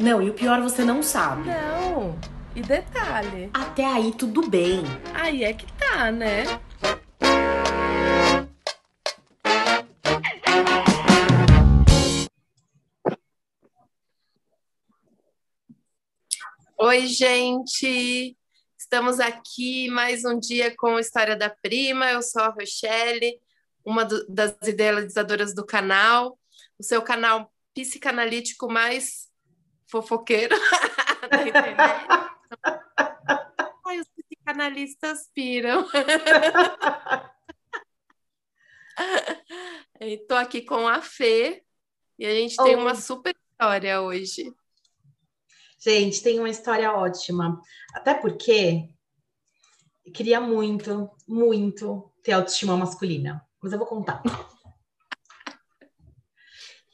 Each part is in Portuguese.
Não, e o pior você não sabe. Não. E detalhe. Até aí tudo bem. Aí é que tá, né? Oi, gente! Estamos aqui mais um dia com a História da Prima. Eu sou a Rochelle, uma do, das idealizadoras do canal, o seu canal psicanalítico mais fofoqueiro da internet. Ai, os psicanalistas piram. Estou aqui com a Fê e a gente tem uma super história hoje. Gente, tem uma história ótima. Até porque eu queria muito, muito ter autoestima masculina. Mas eu vou contar.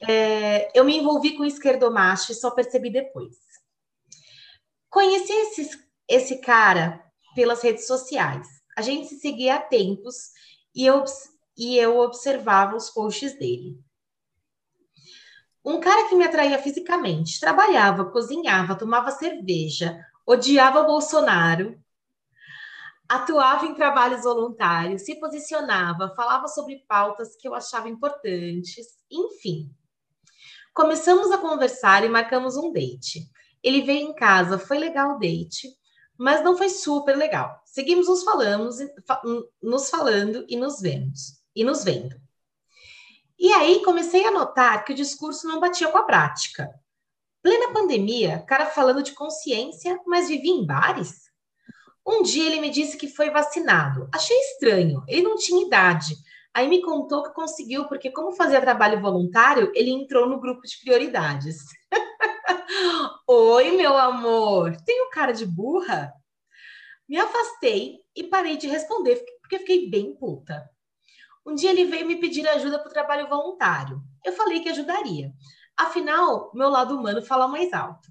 É, eu me envolvi com esquerdomacho e só percebi depois. Conheci esse, esse cara pelas redes sociais. A gente se seguia há tempos e eu, e eu observava os posts dele. Um cara que me atraía fisicamente, trabalhava, cozinhava, tomava cerveja, odiava Bolsonaro, atuava em trabalhos voluntários, se posicionava, falava sobre pautas que eu achava importantes, enfim. Começamos a conversar e marcamos um date. Ele veio em casa, foi legal o date, mas não foi super legal. Seguimos nos falando, nos falando e nos vemos e nos vendo. E aí comecei a notar que o discurso não batia com a prática. Plena pandemia, cara falando de consciência, mas vivia em bares? Um dia ele me disse que foi vacinado. Achei estranho, ele não tinha idade. Aí me contou que conseguiu, porque como fazia trabalho voluntário, ele entrou no grupo de prioridades. Oi, meu amor, tenho cara de burra? Me afastei e parei de responder, porque fiquei bem puta. Um dia ele veio me pedir ajuda para o trabalho voluntário. Eu falei que ajudaria. Afinal, meu lado humano fala mais alto.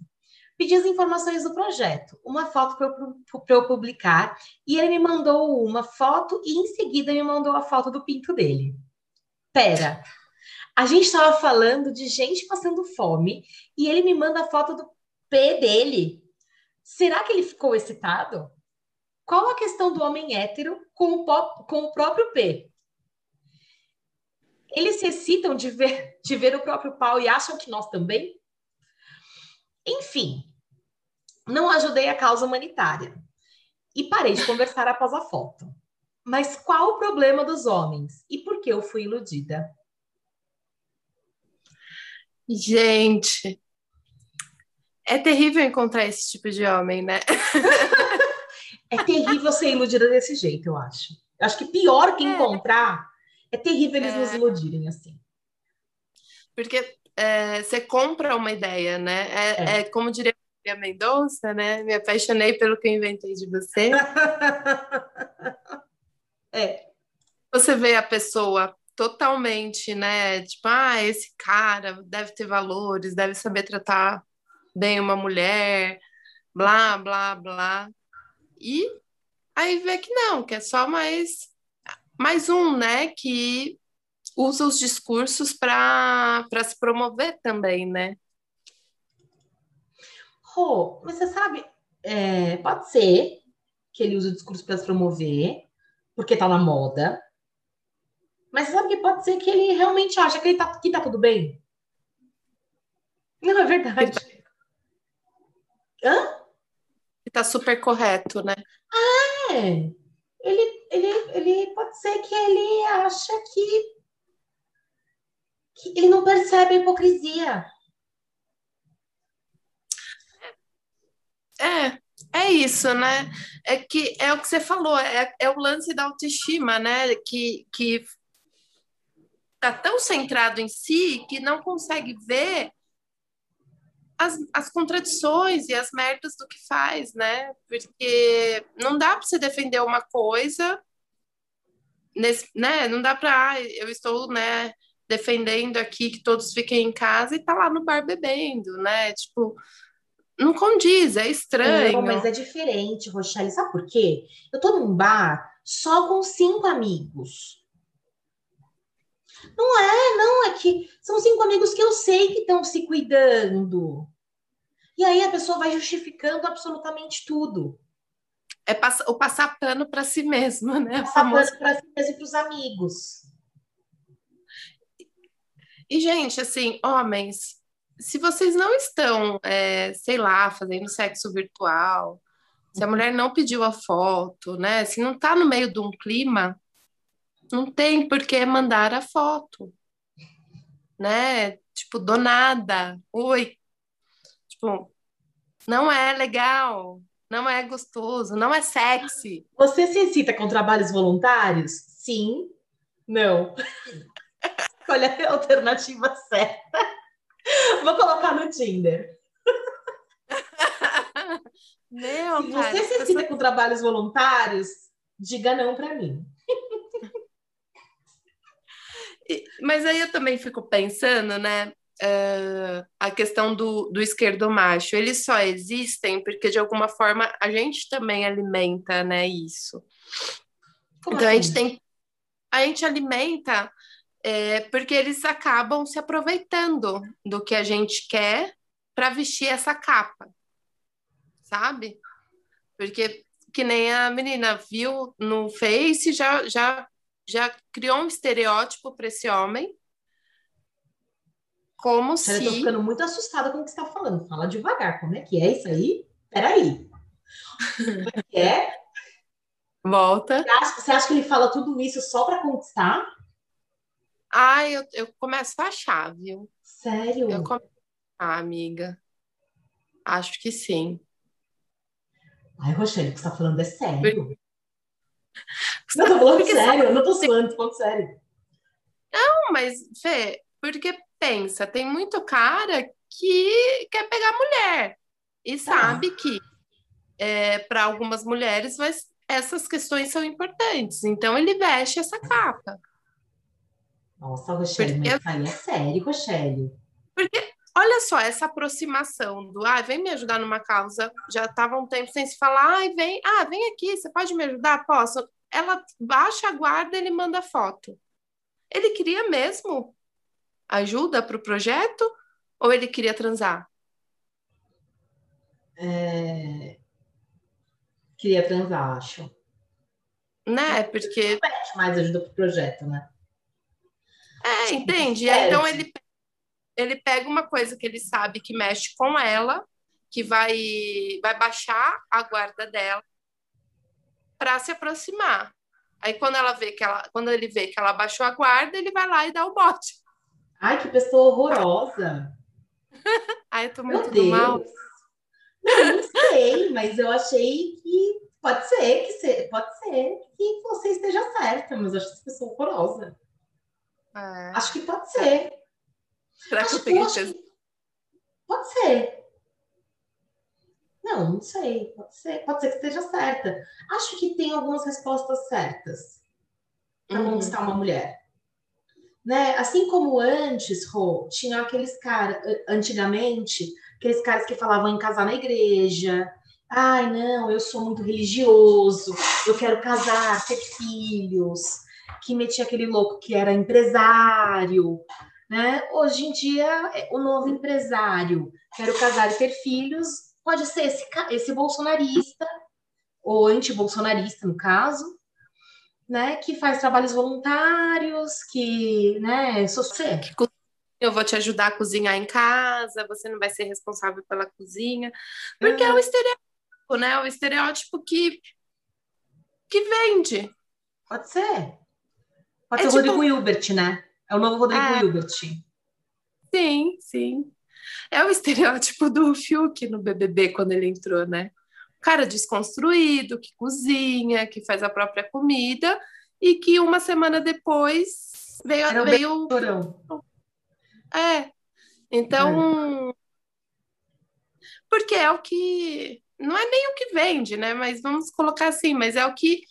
Pedi as informações do projeto, uma foto para eu, eu, publicar, e ele me mandou uma foto e em seguida me mandou a foto do pinto dele. Pera, a gente estava falando de gente passando fome e ele me manda a foto do P dele. Será que ele ficou excitado? Qual a questão do homem hétero com o, pop, com o próprio P? Eles se excitam de ver, de ver o próprio pau e acham que nós também? Enfim, não ajudei a causa humanitária e parei de conversar após a foto. Mas qual o problema dos homens e por que eu fui iludida? Gente, é terrível encontrar esse tipo de homem, né? é terrível ser iludida desse jeito, eu acho. Eu acho que pior que é. encontrar é terrível eles é. nos iludirem assim. Porque é, você compra uma ideia, né? É, é. é como diria a Mendonça, né? Me apaixonei pelo que eu inventei de você. é. Você vê a pessoa totalmente, né? Tipo, ah, esse cara deve ter valores, deve saber tratar bem uma mulher, blá, blá, blá. E aí vê que não, que é só mais mais um, né, que usa os discursos para se promover também, né? Rô, mas você sabe, é, pode ser que ele use o discurso para se promover, porque tá na moda. Mas você sabe que pode ser que ele realmente acha que, ele tá, que tá tudo bem? Não, é verdade. Hã? Ele tá super correto, né? Ah, é ele, ele, ele pode ser que ele acha que, que ele não percebe a hipocrisia. É, é isso, né? É que é o que você falou, é, é o lance da autoestima, né? Que, que tá tão centrado em si que não consegue ver as, as contradições e as merdas do que faz, né? Porque não dá para você defender uma coisa, nesse, né? Não dá para, ah, eu estou, né? Defendendo aqui que todos fiquem em casa e tá lá no bar bebendo, né? Tipo, não condiz, é estranho. Não, mas é diferente, Rochelle. Sabe por quê? Eu tô num bar só com cinco amigos. Não é, não, é que são cinco amigos que eu sei que estão se cuidando. E aí a pessoa vai justificando absolutamente tudo. É o passar pano para si mesma, né? Passar pano para si mesmo e para os amigos. E, gente, assim, homens, se vocês não estão, é, sei lá, fazendo sexo virtual, se a mulher não pediu a foto, né? Se não está no meio de um clima, não tem por que mandar a foto, né? Tipo, do nada. Oi. Tipo, não é legal, não é gostoso, não é sexy. Você se excita com trabalhos voluntários? Sim. Não. Olha a alternativa certa. Vou colocar no Tinder. Meu, Se você se excita com trabalhos voluntários, diga não para mim. Mas aí eu também fico pensando, né? Uh, a questão do, do esquerdo macho, eles só existem porque de alguma forma a gente também alimenta, né, isso. Como então assim? a gente tem, a gente alimenta é, porque eles acabam se aproveitando do que a gente quer para vestir essa capa, sabe? Porque que nem a menina viu no Face já já já criou um estereótipo para esse homem como se. Eu tô ficando muito assustada com o que você está falando. Fala devagar, como é que é isso aí? Peraí. Como é que é? Volta. Você acha, você acha que ele fala tudo isso só para conquistar? Ah, eu, eu começo a achar, viu? Sério? Eu começo a amiga. Acho que sim. Ai, Rochelle, o que você tá falando é sério. Não, tô falando porque sério, eu não tô suando, tô falando sério. Não, mas, Fê, porque pensa, tem muito cara que quer pegar mulher e tá. sabe que é, para algumas mulheres mas essas questões são importantes. Então ele veste essa capa. Nossa, Rochelle, porque, mas aí é sério, Rochelle. Porque, olha só, essa aproximação do, ah, vem me ajudar numa causa, já estava um tempo sem se falar, ah, vem, ah, vem aqui, você pode me ajudar? Posso? Ela baixa a guarda, ele manda foto. Ele queria mesmo ajuda para o projeto ou ele queria transar? É... Queria transar, acho. Né? Porque. mais ajuda para o projeto, né? É, entende? É. Então ele, ele pega uma coisa que ele sabe que mexe com ela, que vai, vai baixar a guarda dela para se aproximar. Aí quando ela vê que ela, quando ele vê que ela baixou a guarda, ele vai lá e dá o bote. Ai, que pessoa horrorosa. Ai, eu tô muito mal. Não, não sei, mas eu achei que pode ser que se, pode ser que você esteja certa, mas eu acho essa pessoa horrorosa. É. Acho que pode ser. Será acho que eu peguei que... Pode ser. Não, não sei. Pode ser, pode ser que esteja certa. Acho que tem algumas respostas certas para uhum. conquistar uma mulher. Né? Assim como antes, Rô, tinha aqueles caras, antigamente, aqueles caras que falavam em casar na igreja. Ai, não, eu sou muito religioso, eu quero casar, ter filhos. Que metia aquele louco que era empresário. Né? Hoje em dia, é, o novo empresário, quero casar e ter filhos, pode ser esse, esse bolsonarista, ou anti-bolsonarista, no caso, né, que faz trabalhos voluntários, que, né, sou você. Eu vou te ajudar a cozinhar em casa, você não vai ser responsável pela cozinha, porque é, é o estereótipo, né, o estereótipo que que vende. Pode ser. Pode é ser o tipo... Rodrigo Hilbert, né? É o novo Rodrigo é. Hilbert. Sim, sim. É o estereótipo do Fiuk no BBB quando ele entrou, né? cara desconstruído, que cozinha, que faz a própria comida e que uma semana depois veio. Era veio... É. Então. É. Porque é o que. Não é nem o que vende, né? Mas vamos colocar assim, mas é o que.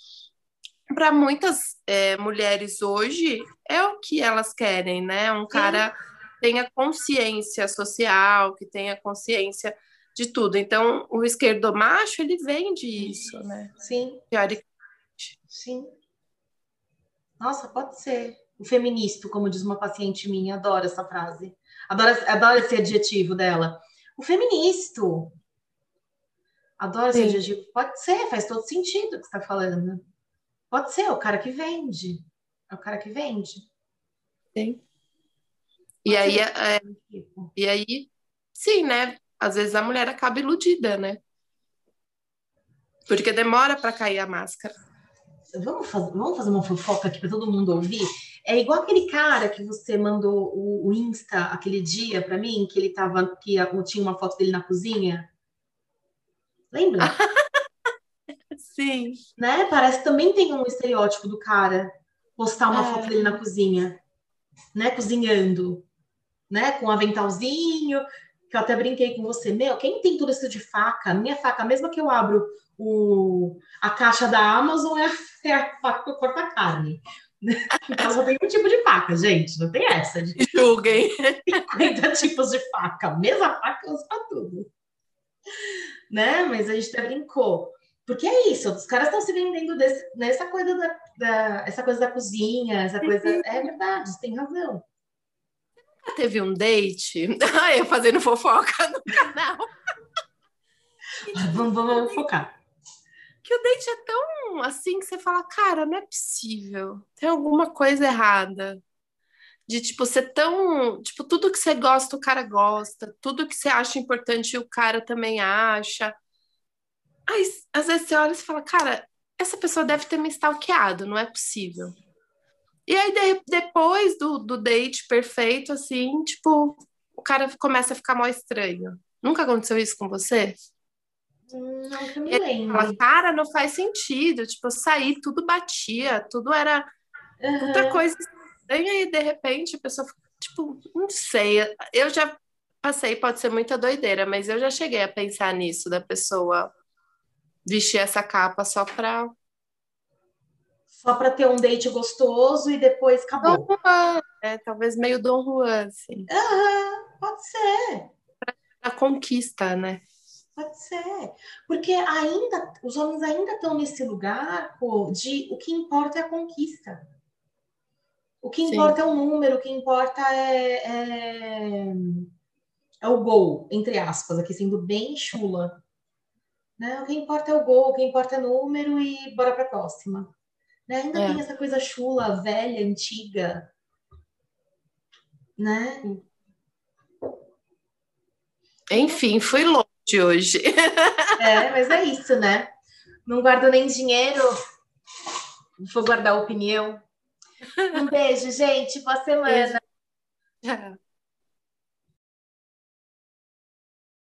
Para muitas é, mulheres hoje, é o que elas querem, né? Um cara que tenha consciência social, que tenha consciência de tudo. Então, o esquerdo macho, ele vende isso, né? Sim. Teoricamente. Sim. Nossa, pode ser. O feminista, como diz uma paciente minha, adoro essa frase. Adoro, adoro esse adjetivo dela. O feminista. Adoro esse adjetivo. Pode ser, faz todo sentido o que você está falando. Pode ser, é o cara que vende. É o cara que vende. Sim. E aí, é, e aí, sim, né? Às vezes a mulher acaba iludida, né? Porque demora para cair a máscara. Vamos fazer, vamos fazer uma fofoca aqui para todo mundo ouvir? É igual aquele cara que você mandou o, o Insta aquele dia para mim, que ele tava, que tinha uma foto dele na cozinha. Lembra? Sim. Né? Parece que também tem um estereótipo do cara postar uma é. foto dele na cozinha, né? Cozinhando, né? Com um aventalzinho, que eu até brinquei com você. Meu, quem tem tudo isso de faca? Minha faca, mesmo que eu abro o, a caixa da Amazon, é a, é a faca que eu corto a carne. Então só tem um tipo de faca, gente. Não tem essa. De... Julguem. 50 tipos de faca. Mesma faca eu uso pra tudo. Né? Mas a gente até brincou. Porque é isso, os caras estão se vendendo desse, nessa coisa da, da, essa coisa da cozinha, essa coisa. É verdade, você tem razão. Teve um date. Ah, eu fazendo fofoca no canal. vamos, vamos focar. Que o date é tão assim que você fala, cara, não é possível. Tem alguma coisa errada. De tipo, ser tão. Tipo, tudo que você gosta, o cara gosta. Tudo que você acha importante, o cara também acha Aí, às vezes você olha e fala, cara, essa pessoa deve ter me stalkeado, não é possível. E aí, de, depois do, do date perfeito, assim, tipo, o cara começa a ficar mal estranho. Nunca aconteceu isso com você? Não, que me lembro. Fala, cara, não faz sentido. Tipo, eu saí, tudo batia, tudo era uhum. outra coisa estranha, e de repente a pessoa, tipo, não sei. Eu já passei, pode ser muita doideira, mas eu já cheguei a pensar nisso, da pessoa vestir essa capa só para só para ter um date gostoso e depois acabou. Dom Juan, é, talvez meio Dom Juan, assim. Uhum, pode ser. A conquista, né? Pode ser. Porque ainda, os homens ainda estão nesse lugar pô, de o que importa é a conquista. O que importa Sim. é o número, o que importa é, é, é o gol, entre aspas, aqui sendo bem chula. Né? O que importa é o gol, o que importa é o número e bora para a próxima. Né? Ainda é. tem essa coisa chula, velha, antiga. Né? Enfim, fui longe hoje. é, mas é isso, né? Não guardo nem dinheiro, vou guardar opinião. Um beijo, gente. Boa semana. Beijo.